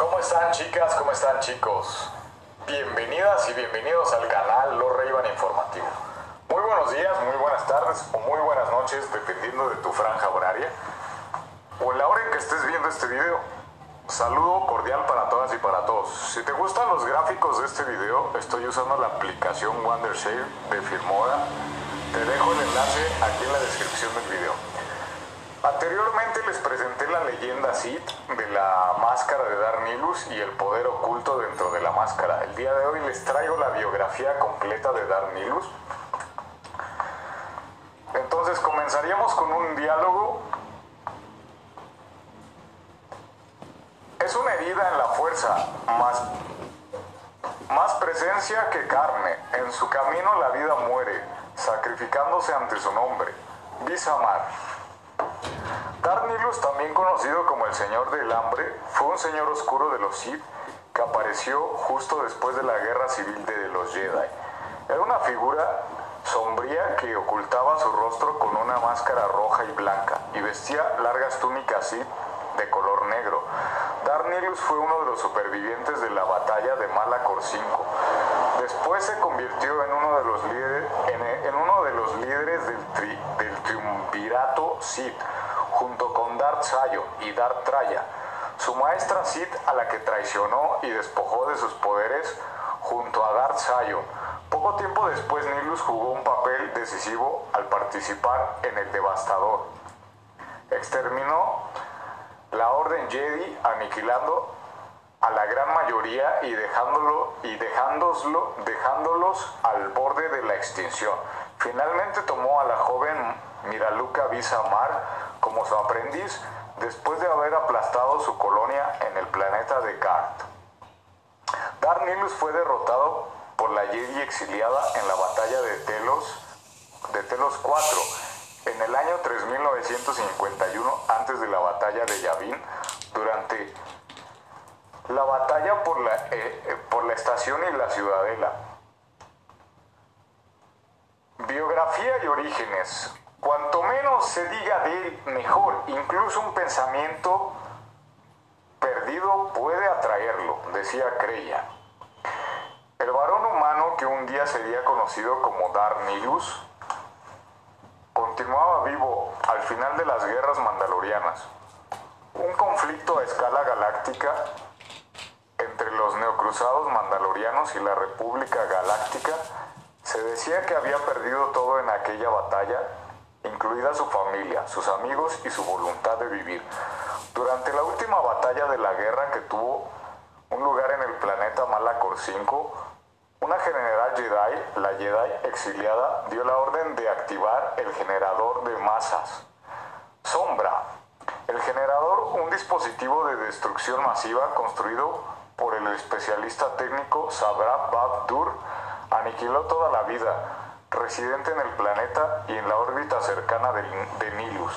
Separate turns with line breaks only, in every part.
¿Cómo están chicas? ¿Cómo están chicos? Bienvenidas y bienvenidos al canal Los Reivan Informativo. Muy buenos días, muy buenas tardes o muy buenas noches, dependiendo de tu franja horaria o en la hora en que estés viendo este video. Saludo cordial para todas y para todos. Si te gustan los gráficos de este video, estoy usando la aplicación Wondershare de Filmora. Te dejo el enlace aquí en la descripción del video. Anteriormente les presenté la leyenda Sith de la máscara de Darnilus y el poder oculto dentro de la máscara. El día de hoy les traigo la biografía completa de Darnilus. Entonces comenzaríamos con un diálogo. Es una herida en la fuerza, más, más presencia que carne. En su camino la vida muere, sacrificándose ante su nombre. Visamar. Darnilus, también conocido como el Señor del Hambre, fue un señor oscuro de los Sith que apareció justo después de la guerra civil de los Jedi. Era una figura sombría que ocultaba su rostro con una máscara roja y blanca y vestía largas túnicas Sith de color negro. Darnilus fue uno de los supervivientes de la batalla de Malacor 5. Después se convirtió en uno de los líderes, del, del triunvirato Sith, junto con Darth Sion y Darth Traya, su maestra Sith a la que traicionó y despojó de sus poderes junto a Darth Sion. Poco tiempo después Nilus jugó un papel decisivo al participar en el Devastador. Exterminó la Orden Jedi aniquilando a la gran mayoría y dejándolo y dejándoslo, dejándolos al borde de la extinción. Finalmente tomó a la joven Miraluka Visamar como su aprendiz después de haber aplastado su colonia en el planeta de Kart. Darnilus fue derrotado por la Jedi exiliada en la batalla de Telos, de Telos 4 en el año 3951 antes de la batalla de Yavin durante la batalla por la, eh, por la estación y la ciudadela. Biografía y orígenes. Cuanto menos se diga de él, mejor. Incluso un pensamiento perdido puede atraerlo, decía Creya. El varón humano que un día sería conocido como Darnilus continuaba vivo al final de las guerras mandalorianas. Un conflicto a escala galáctica entre los neocruzados mandalorianos y la República Galáctica se decía que había perdido todo en aquella batalla incluida su familia, sus amigos y su voluntad de vivir. Durante la última batalla de la guerra que tuvo un lugar en el planeta Malacor 5, una general Jedi, la Jedi exiliada, dio la orden de activar el generador de masas. Sombra. El generador, un dispositivo de destrucción masiva construido por el especialista técnico Sabra Babdur, aniquiló toda la vida, residente en el planeta y en la órbita cercana de, Nilus.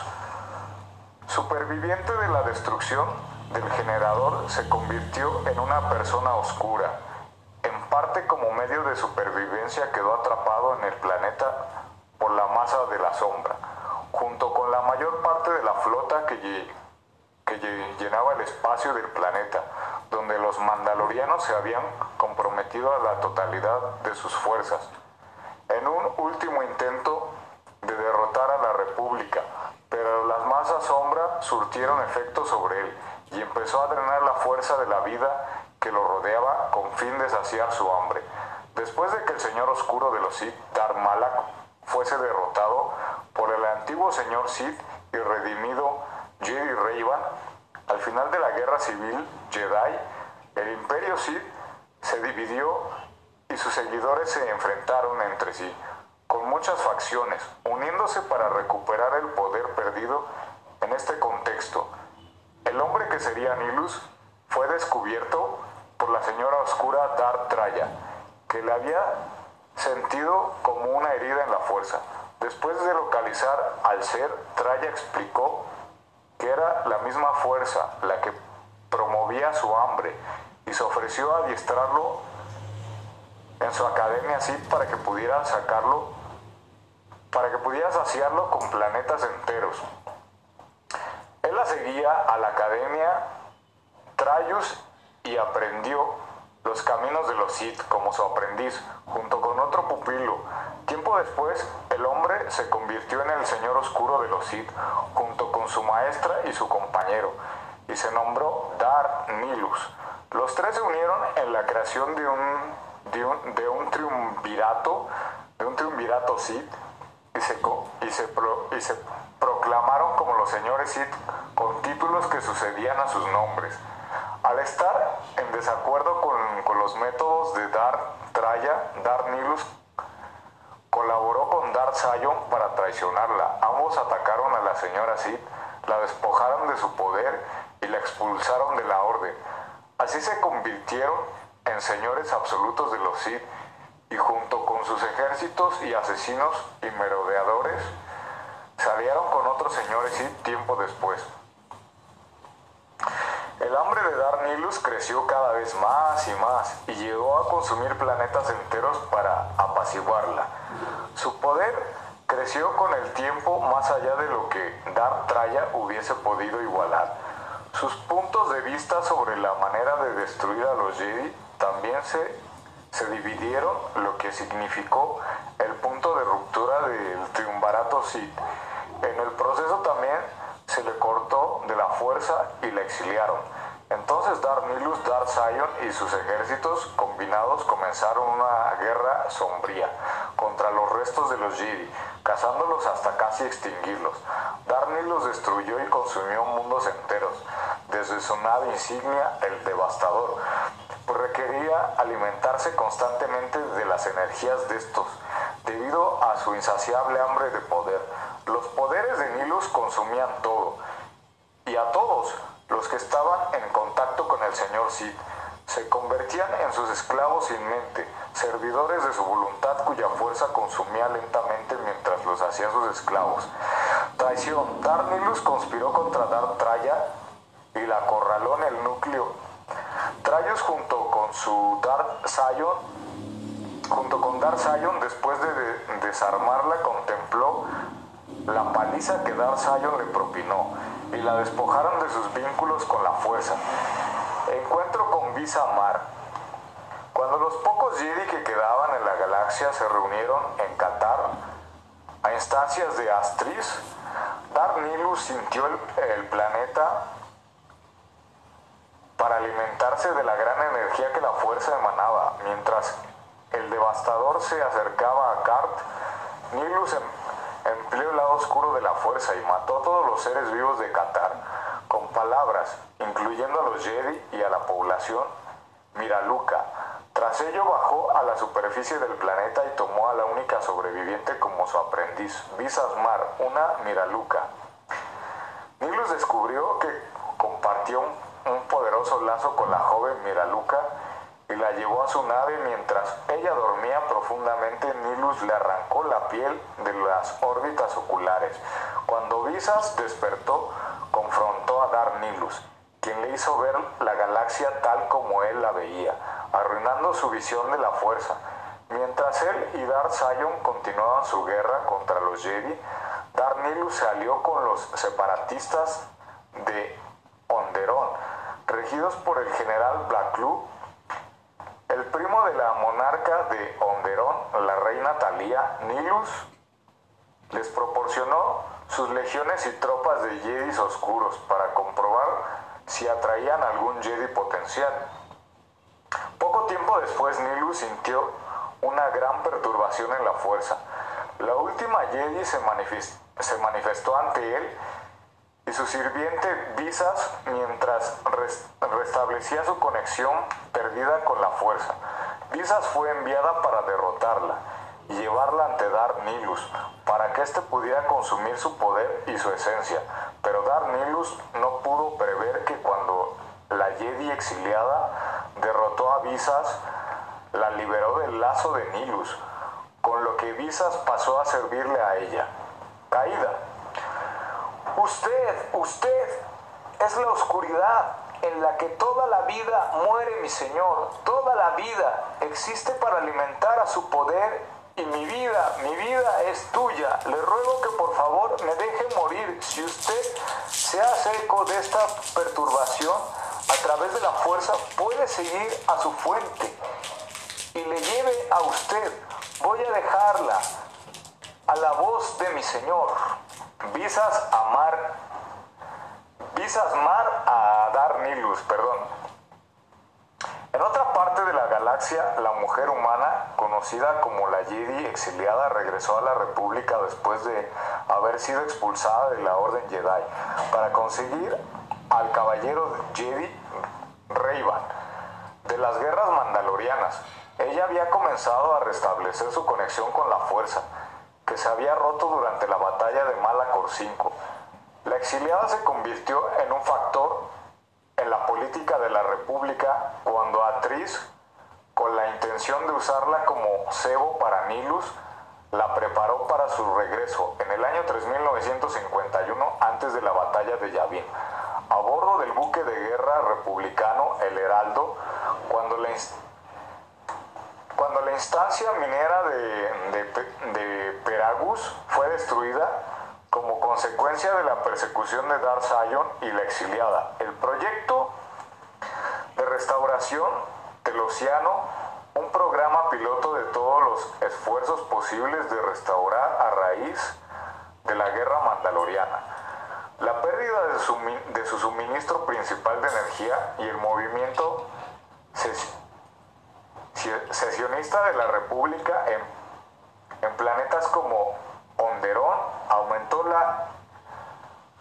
Superviviente de la destrucción del generador, se convirtió en una persona oscura. En parte como medio de supervivencia quedó atrapado en el planeta por la masa de la sombra, junto con la mayor parte de la flota que, que llenaba el espacio del planeta, donde los mandalorianos se habían comprometido a la totalidad de sus fuerzas en un último intento de derrotar a la República, pero las masas sombra surtieron efecto sobre él y empezó a drenar la fuerza de la vida que lo rodeaba con fin de saciar su hambre. Después de que el señor oscuro de los Sith, Darth Malak, fuese derrotado por el antiguo señor Sith y redimido Jedi Reivan, al final de la guerra civil Jedi, el imperio Sith se dividió y sus seguidores se enfrentaron entre sí, con muchas facciones, uniéndose para recuperar el poder perdido en este contexto. El hombre que sería Nilus fue descubierto por la señora oscura Darth Traya, que le había sentido como una herida en la fuerza. Después de localizar al ser, Traya explicó que era la misma fuerza la que promovía su hambre y se ofreció a adiestrarlo en su academia Sith para que pudiera sacarlo, para que pudiera saciarlo con planetas enteros. Él la seguía a la academia Trayus y aprendió los caminos de los Sith como su aprendiz, junto con otro pupilo. Tiempo después, el hombre se convirtió en el Señor Oscuro de los Sith, junto con su maestra y su compañero, y se nombró Dar Nilus. Los tres se unieron en la creación de un, de un, de un triunvirato, de un triunvirato Sith, y se, y, se y se proclamaron como los señores Sith con títulos que sucedían a sus nombres. Al estar en desacuerdo con, los métodos de Dar Traya, Dar Nilus colaboró con Dar Sion para traicionarla. Ambos atacaron a la señora Sid, la despojaron de su poder y la expulsaron de la orden. Así se convirtieron en señores absolutos de los Sid y junto con sus ejércitos y asesinos y merodeadores salieron con otros señores Sid tiempo después. El hambre de Darnilus creció cada vez más y más y llegó a consumir planetas enteros para apaciguarla. Su poder creció con el tiempo más allá de lo que Dar Traya hubiese podido igualar. Sus puntos de vista sobre la manera de destruir a los Jedi también se, se dividieron, lo que significó el punto de ruptura del triunvarato Sith. En el proceso también se le cortó de la fuerza y la exiliaron. Entonces Dar Nilus, Dar Sion y sus ejércitos combinados comenzaron una guerra sombría contra los restos de los Jedi, cazándolos hasta casi extinguirlos. Dar Nilus destruyó y consumió mundos enteros, desde su nave insignia, el Devastador, requería alimentarse constantemente de las energías de estos, debido a su insaciable hambre de poder. Los poderes de Nilus consumían todo, y a todos los que estaban en contacto con el señor Sid se convertían en sus esclavos sin mente, servidores de su voluntad cuya fuerza consumía lentamente mientras los hacía sus esclavos. Traición. Dar Nilus conspiró contra Dar Traya y la acorraló en el núcleo. Junto con su Dar Sion, junto con Dar Sion, después de desarmarla, contempló la paliza que Dar Sion le propinó y la despojaron de sus vínculos con la fuerza. Encuentro con Visa Mar. Cuando los pocos Jedi que quedaban en la galaxia se reunieron en Qatar, a instancias de Astris, Dar Nilus sintió el, planeta de la gran energía que la fuerza emanaba. Mientras el devastador se acercaba a Kart, Nilus em- empleó el lado oscuro de la fuerza y mató a todos los seres vivos de Qatar con palabras, incluyendo a los Jedi y a la población Miraluca. Tras ello bajó a la superficie del planeta y tomó a la única sobreviviente como su aprendiz, Visasmar, una Miraluca. Nilus descubrió que compartió un, un poderoso lazo con la joven Miraluca y la llevó a su nave mientras ella dormía profundamente. Nilus le arrancó la piel de las órbitas oculares. Cuando Visas despertó, confrontó a Dar Nilus, quien le hizo ver la galaxia tal como él la veía, arruinando su visión de la fuerza. Mientras él y Dar Sion continuaban su guerra contra los Jedi, Dar Nilus se alió con los separatistas de por el general Blackloo el primo de la monarca de Onderón, la reina Talía, Nilus, les proporcionó sus legiones y tropas de Jedis oscuros para comprobar si atraían algún Jedi potencial. Poco tiempo después Nilus sintió una gran perturbación en la fuerza. La última Jedi se manifestó ante él y su sirviente Visas mientras res restablecía su conexión perdida con la fuerza. Visas fue enviada para derrotarla y llevarla ante Dar Nilus para que éste pudiera consumir su poder y su esencia. Pero Dar Nilus no pudo prever que cuando la Jedi exiliada derrotó a Visas, la liberó del lazo de Nilus, con lo que Visas pasó a servirle a ella. Caída. Usted, usted es la oscuridad en la que toda la vida muere mi Señor. Toda la vida existe para alimentar a su poder y mi vida, mi vida es tuya. Le ruego que por favor me deje morir. Si usted se hace eco de esta perturbación, a través de la fuerza puede seguir a su fuente y le lleve a usted. Voy a dejarla a la voz de mi Señor. Visas amar, visas mar a dar Nilus, perdón. En otra parte de la galaxia, la mujer humana, conocida como la Jedi exiliada, regresó a la República después de haber sido expulsada de la Orden Jedi para conseguir al caballero Jedi Reyban de las guerras mandalorianas. Ella había comenzado a restablecer su conexión con la fuerza, que se había roto durante la batalla de Malacor 5. La exiliada se convirtió en un factor en la política de la República cuando Atriz, con la intención de usarla como cebo para Nilus, la preparó para su regreso en el año 3951 antes de la batalla de Yavin. A bordo del buque de guerra republicano El Heraldo, cuando la, cuando la instancia minera de, Peragus fue destruida como consecuencia de la persecución de Dar Sion y la exiliada. El proyecto de restauración del océano un programa piloto de todos los esfuerzos posibles de restaurar a raíz de la guerra mandaloriana. La pérdida de su, suministro principal de energía y el movimiento sesionista de la República en, en planetas como Onderón aumentó la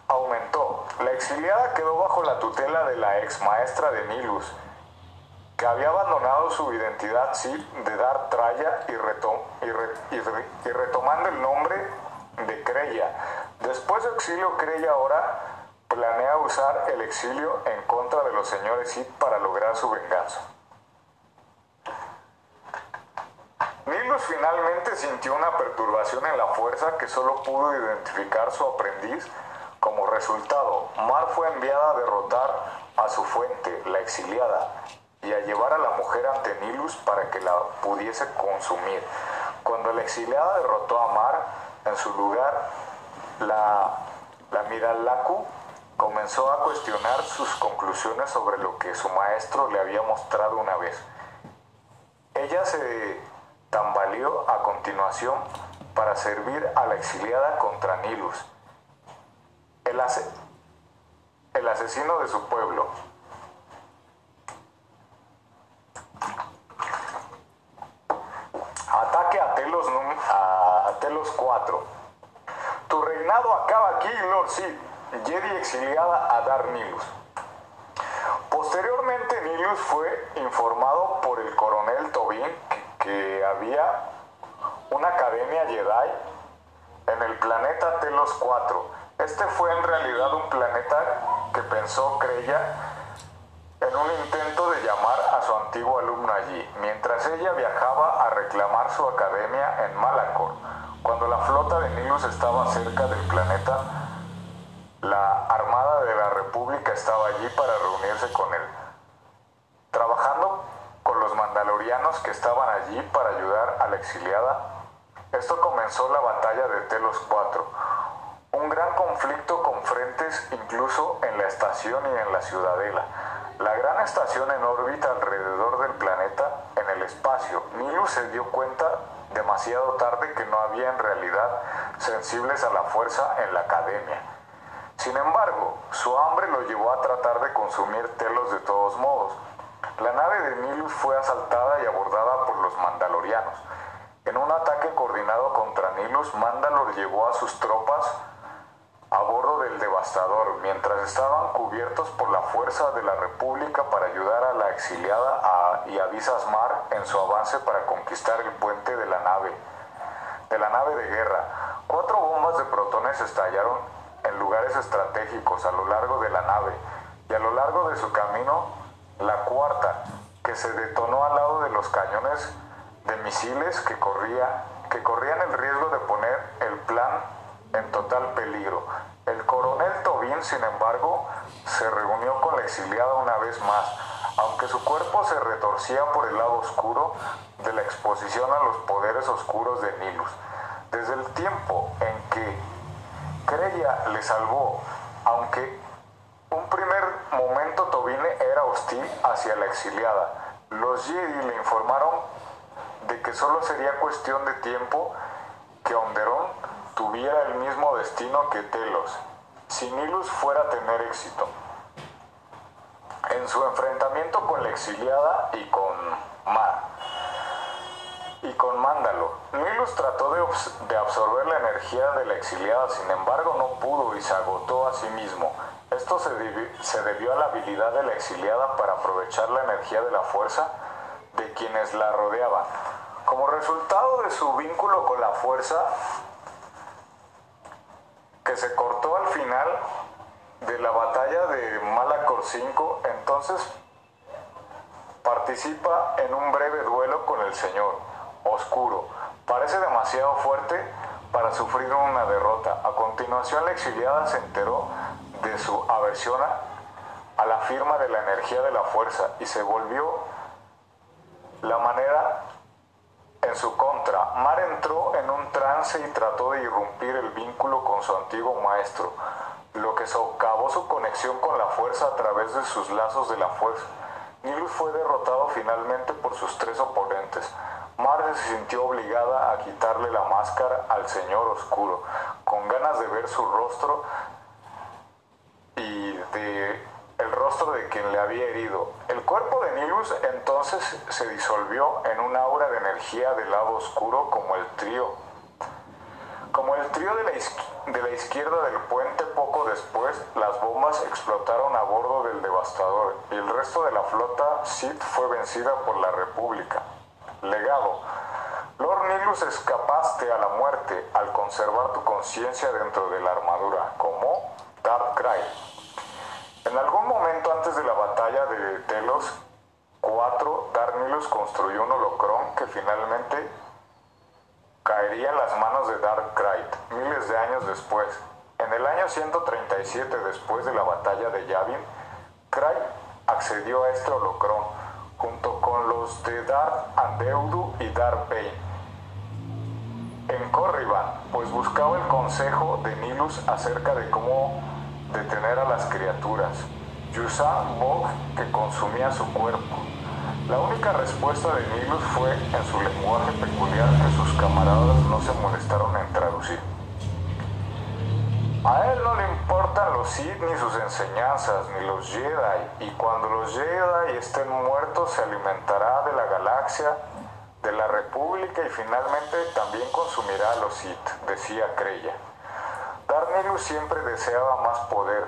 aumentó. La exiliada quedó bajo la tutela de la ex maestra de Nilus, que había abandonado su identidad de dar Traya y, y, retomando el nombre de Creya. Después de exilio, Creya ahora planea usar el exilio en contra de los señores Sith para lograr su venganza. Nilus finalmente sintió una perturbación en la fuerza que solo pudo identificar su aprendiz como resultado. Mar fue enviada a derrotar a su fuente, la exiliada, y a llevar a la mujer ante Nilus para que la pudiese consumir. Cuando la exiliada derrotó a Mar, en su lugar, la, la Miralaku comenzó a cuestionar sus conclusiones sobre lo que su maestro le había mostrado una vez. Ella se tambaleó a continuación para servir a la exiliada contra Nilus, el, asesino de su pueblo. Ataque a Telos, a Telos 4. Tu reinado acaba aquí, Lord Sid. Jedi exiliada a Dar Nilus. Posteriormente, Nilus fue informado por el coronel Tobin que había una academia Jedi en el planeta Telos 4. Este fue en realidad un planeta que pensó Creya en un intento de llamar a su antiguo alumno allí, mientras ella viajaba a reclamar su academia en Malacor. Cuando la flota de Nilus estaba cerca del planeta, la Armada de la República estaba allí para reunirse con él, trabajando con que estaban allí para ayudar a la exiliada. Esto comenzó la batalla de Telos 4, un gran conflicto con frentes incluso en la estación y en la ciudadela. La gran estación en órbita alrededor del planeta en el espacio. Nilus se dio cuenta demasiado tarde que no había en realidad sensibles a la fuerza en la academia. Sin embargo, su hambre lo llevó a tratar de consumir telos de todos modos. La nave de Nilus fue asaltada y abordada por los mandalorianos. En un ataque coordinado contra Nilus, Mandalor llevó a sus tropas a bordo del devastador, mientras estaban cubiertos por la fuerza de la República para ayudar a la exiliada y a Visasmar en su avance para conquistar el puente de la nave, de la nave de guerra. Cuatro bombas de protones estallaron en lugares estratégicos a lo largo de la nave y a lo largo de su camino la cuarta, que se detonó al lado de los cañones de misiles que, corría, que corrían el riesgo de poner el plan en total peligro. El coronel Tobin, sin embargo, se reunió con la exiliada una vez más, aunque su cuerpo se retorcía por el lado oscuro de la exposición a los poderes oscuros de Nilus. Desde el tiempo en que Creya le salvó, aunque era hacia la exiliada. Los Jedi le informaron de que solo sería cuestión de tiempo que Onderón tuviera el mismo destino que Telos, si Nilus fuera a tener éxito. En su enfrentamiento con la exiliada y con Mar, y con Mándalo. Nilus trató de, absorber la energía de la exiliada, sin embargo no pudo y se agotó a sí mismo. Esto se, debió a la habilidad de la exiliada para aprovechar la energía de la fuerza de quienes la rodeaban. Como resultado de su vínculo con la fuerza, que se cortó al final de la batalla de Malacor 5, entonces participa en un breve duelo con el Señor oscuro. Parece demasiado fuerte para sufrir una derrota. A continuación, la exiliada se enteró de su aversión a, la firma de la energía de la fuerza y se volvió la manera en su contra. Mar entró en un trance y trató de irrumpir el vínculo con su antiguo maestro, lo que socavó su conexión con la fuerza a través de sus lazos de la fuerza. Nilus fue derrotado finalmente por sus tres oponentes. Marge se sintió obligada a quitarle la máscara al Señor Oscuro, con ganas de ver su rostro el rostro de quien le había herido. El cuerpo de Nilus entonces se disolvió en un aura de energía del lado oscuro como el trío. Como el trío de la, de la izquierda del puente, poco después las bombas explotaron a bordo del devastador y el resto de la flota Sith fue vencida por la República. Legado. Lord Nilus escapaste a la muerte al conservar tu conciencia dentro de la armadura, como Dark Cry. En algún momento antes de la batalla de Telos 4, Dark Nilus construyó un holocrón que finalmente caería en las manos de Dark Cry miles de años después. En el año 137 después de la batalla de Yavin, Cry accedió a este holocrón junto con los de Dar Andeudu y Dar Bane. En Corriban, pues buscaba el consejo de Nilus acerca de cómo detener a las criaturas. Yusan Bog que consumía su cuerpo. La única respuesta de Nilus fue en su lenguaje peculiar que sus camaradas no se molestaron en traducir. A él no le importan los Sith ni sus enseñanzas, ni los Jedi, y cuando los Jedi estén muertos se alimentará de la galaxia, de la República y finalmente también consumirá a los Sith, decía Creya. Darnellus siempre deseaba más poder,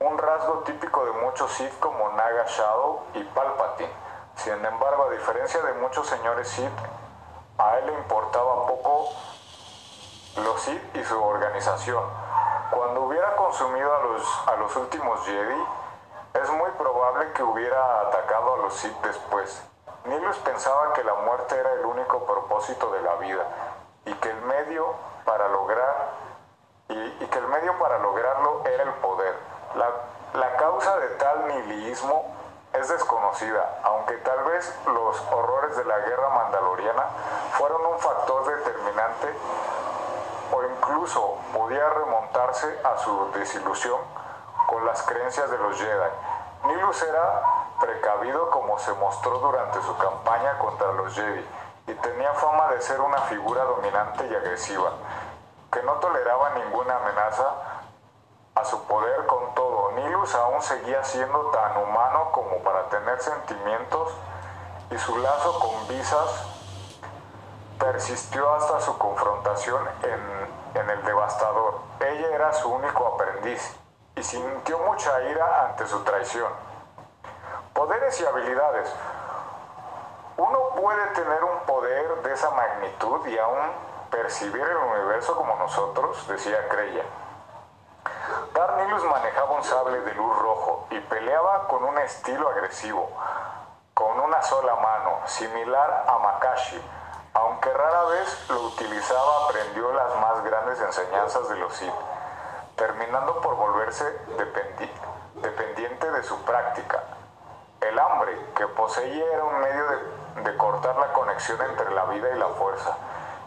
un rasgo típico de muchos Sith como Naga Shadow y Palpatine. Sin embargo, a diferencia de muchos señores Sith, a él le importaba poco los Sith y su organización cuando hubiera consumido a los, a los últimos Jedi, es muy probable que hubiera atacado a los Sith después. Nilus pensaba que la muerte era el único propósito de la vida y que el medio para lograr y, que el medio para lograrlo era el poder. La, la causa de tal nihilismo es desconocida, aunque tal vez los horrores de la guerra mandaloriana fueron un factor determinante o incluso podía remontarse a su desilusión con las creencias de los Jedi. Nilus era precavido como se mostró durante su campaña contra los Jedi y tenía fama de ser una figura dominante y agresiva, que no toleraba ninguna amenaza a su poder con todo. Nilus aún seguía siendo tan humano como para tener sentimientos y su lazo con Visas persistió hasta su confrontación en, en, el devastador. Ella era su único aprendiz y sintió mucha ira ante su traición. Poderes y habilidades. Uno puede tener un poder de esa magnitud y aún percibir el universo como nosotros, decía Creya. Darnilus manejaba un sable de luz rojo y peleaba con un estilo agresivo, con una sola mano, similar a Makashi, aunque rara vez lo utilizaba, aprendió las más grandes enseñanzas de los Sith, terminando por volverse dependiente de su práctica. El hambre que poseía era un medio de cortar la conexión entre la vida y la fuerza,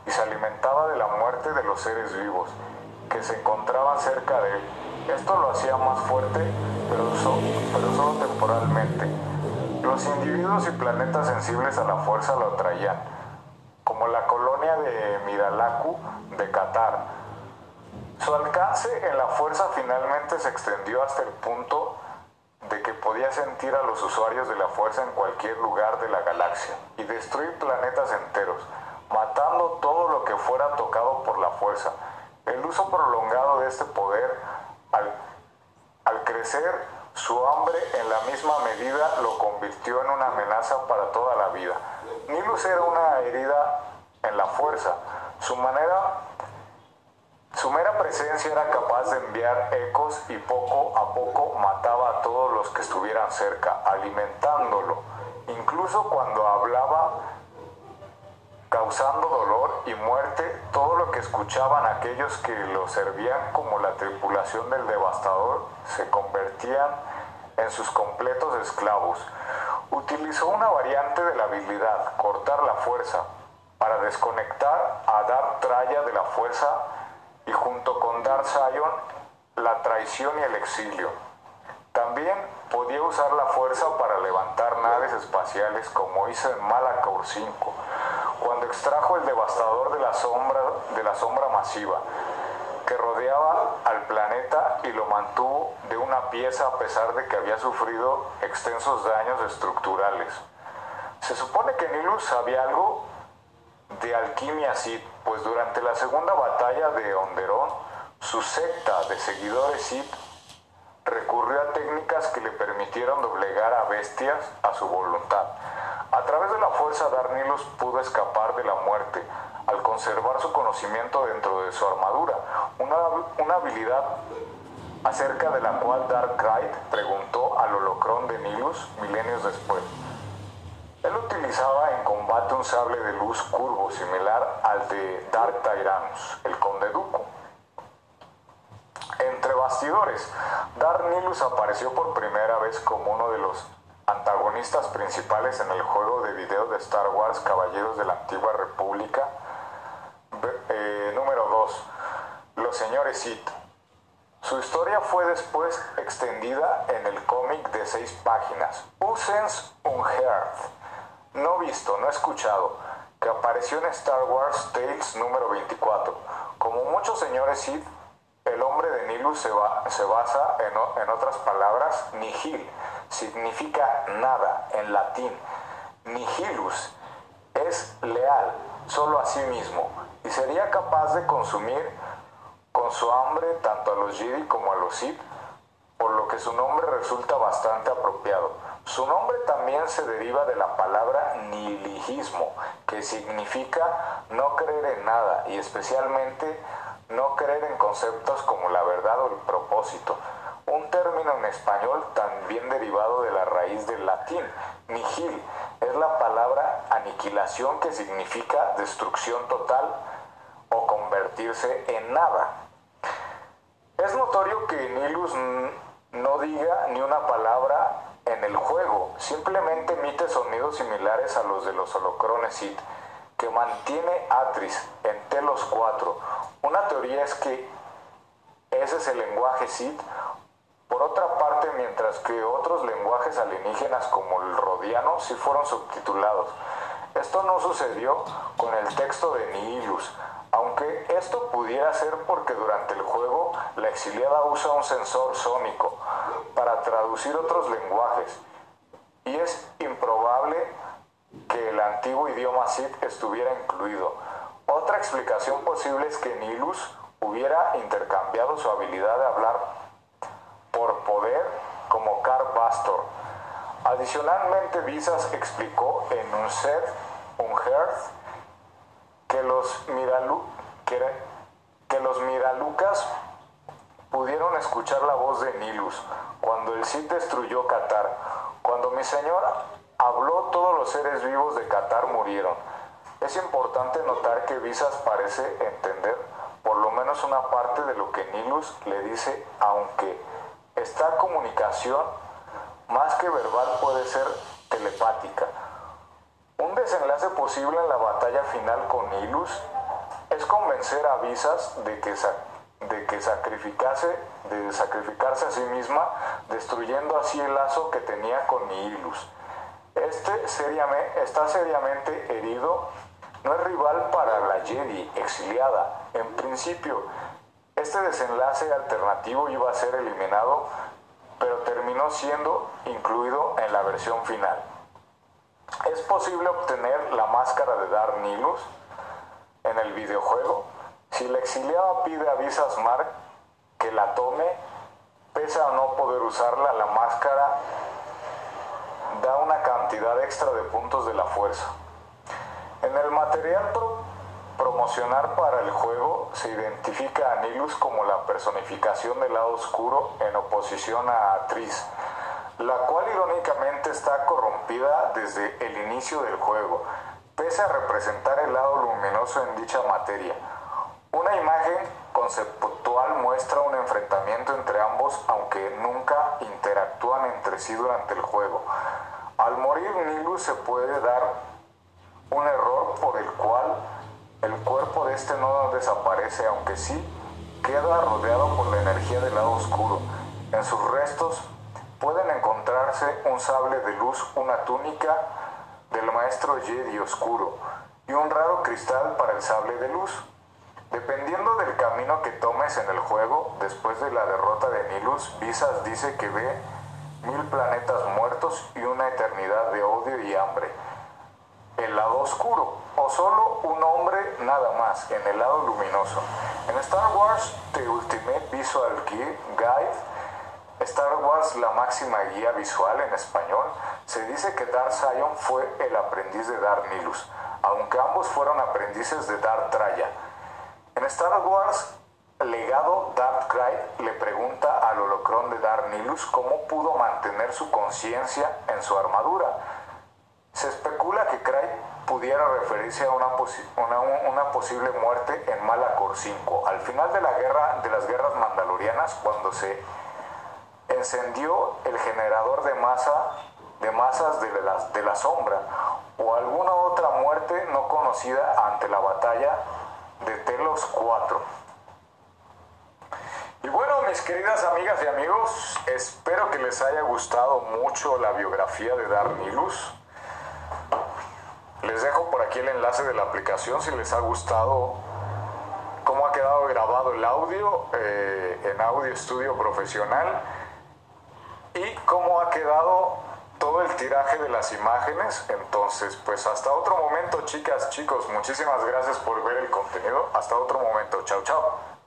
y se alimentaba de la muerte de los seres vivos que se encontraban cerca de él. Esto lo hacía más fuerte, pero, solo temporalmente. Los individuos y planetas sensibles a la fuerza lo atraían, como la colonia de Miralaku de Qatar. Su alcance en la fuerza finalmente se extendió hasta el punto de que podía sentir a los usuarios de la fuerza en cualquier lugar de la galaxia y destruir planetas enteros, matando todo lo que fuera tocado por la fuerza. El uso prolongado de este poder, al, crecer, su hambre en la misma medida lo convirtió en una amenaza para toda la vida. Nilus era una herida en la fuerza. Su manera su mera presencia era capaz de enviar ecos y poco a poco mataba a todos los que estuvieran cerca, alimentándolo. Incluso cuando hablaba, causando dolor y muerte, todo lo que escuchaban aquellos que lo servían como la tripulación del devastador se convertían en sus completos esclavos. Utilizó una variante de la habilidad, cortar la fuerza, para desconectar a dar tralla de la fuerza y junto con Darth Sion la traición y el exilio. También podía usar la fuerza para levantar naves espaciales como hizo en Malachor 5, cuando extrajo el devastador de la sombra, de la sombra masiva que rodeaba al planeta y lo mantuvo de una pieza a pesar de que había sufrido extensos daños estructurales. Se supone que Nilus sabía algo de alquimia Sith, pues durante la segunda batalla de Onderón, su secta de seguidores Sith recurrió a técnicas que le permitieron doblegar a bestias a su voluntad. A través de la fuerza Darnilus pudo escapar de la muerte al conservar su conocimiento dentro de su armadura, una, una habilidad acerca de la cual Darkrai preguntó al holocrón de Nilus milenios después. Él utilizaba en combate un sable de luz curvo similar al de Dark Tyrannus, el conde Duco. Entre bastidores, Dark Nilus apareció por primera vez como uno de los antagonistas principales en el juego de video de Star Wars Caballeros de la Antigua República eh, número 2, Los Señores Sith. Su historia fue después extendida en el cómic de seis páginas, Usens Unheard no visto, no escuchado, que apareció en Star Wars Tales número 24. Como muchos señores Sith, el hombre de Nilus se, se basa en, en, otras palabras, nihil, significa nada en latín. Nihilus es leal, solo a sí mismo, y sería capaz de consumir con su hambre tanto a los Jedi como a los Sith, por lo que su nombre resulta bastante apropiado. Su nombre también se deriva de la palabra nihilismo, que significa no creer en nada y especialmente no creer en conceptos como la verdad o el propósito. Un término en español también derivado de la raíz del latín, nihil, es la palabra aniquilación que significa destrucción total o convertirse en nada. Es notorio que Nilus no diga ni una palabra en el juego, simplemente emite sonidos similares a los de los holocrones Sith, que mantiene Atris en Telos 4. Una teoría es que ese es el lenguaje Sith. Por otra parte, mientras que otros lenguajes alienígenas como el rodiano sí fueron subtitulados. Esto no sucedió con el texto de Nihilus, aunque esto pudiera ser porque durante el juego la exiliada usa un sensor sónico para traducir otros lenguajes y es improbable que el antiguo idioma Sith estuviera incluido. Otra explicación posible es que Nilus hubiera intercambiado su habilidad de hablar por poder como Car Bastor. Adicionalmente, Visas explicó en un set, un Hearth, que los, Miralu, que, que los Miralucas pudieron escuchar la voz de Nilus cuando el Cid destruyó Qatar. Cuando mi Señor habló, todos los seres vivos de Qatar murieron. Es importante notar que Visas parece entender por lo menos una parte de lo que Nilus le dice, aunque esta comunicación más que verbal puede ser telepática. Un desenlace posible en la batalla final con Nilus es convencer a Visas de que de que sacrificase, de sacrificarse a sí misma, destruyendo así el lazo que tenía con Nihilus. Este está seriamente herido. No es rival para la Jedi exiliada. En principio, este desenlace alternativo iba a ser eliminado, pero terminó siendo incluido en la versión final. Es posible obtener la máscara de Dark Nilus en el videojuego. Si la exiliada pide a Visas Mark que la tome, pese a no poder usarla, la máscara da una cantidad extra de puntos de la fuerza. En el material promocionar para el juego se identifica a Nilus como la personificación del lado oscuro en oposición a Tris, la cual irónicamente está corrompida desde el inicio del juego, pese a representar el lado luminoso en dicha materia. Una imagen conceptual muestra un enfrentamiento entre ambos, aunque nunca interactúan entre sí durante el juego. Al morir Nilus se puede dar un error por el cual el cuerpo de este no desaparece, aunque sí queda rodeado por la energía del lado oscuro. En sus restos pueden encontrarse un sable de luz, una túnica del maestro Jedi oscuro y un raro cristal para el sable de luz. Dependiendo del camino que tomes en el juego, después de la derrota de Nilus, Visas dice que ve mil planetas muertos y una eternidad de odio y hambre. El lado oscuro, o solo un hombre nada más, en el lado luminoso. En Star Wars The Ultimate Visual Guide, Star Wars la máxima guía visual en español, se dice que Darth Sion fue el aprendiz de Darth Nilus, aunque ambos fueron aprendices de Darth Traya. En Star Wars Legado Darth Cry le pregunta al holocrón de Darth Nilus cómo pudo mantener su conciencia en su armadura. Se especula pudiera referirse a una, posible muerte en Malacor 5, al final de, la guerra, de las guerras mandalorianas, cuando se encendió el generador de masa de masas de la, de la sombra o alguna otra muerte no conocida ante la batalla de Telos 4. Y bueno, mis queridas amigas y amigos, espero que les haya gustado mucho la biografía de Darnilus. Les dejo por aquí el enlace de la aplicación si les ha gustado cómo ha quedado grabado el audio eh, en Audio Estudio Profesional y cómo ha quedado todo el tiraje de las imágenes. Entonces, pues hasta otro momento, chicas, chicos, muchísimas gracias por ver el contenido. Hasta otro momento. Chao, chao.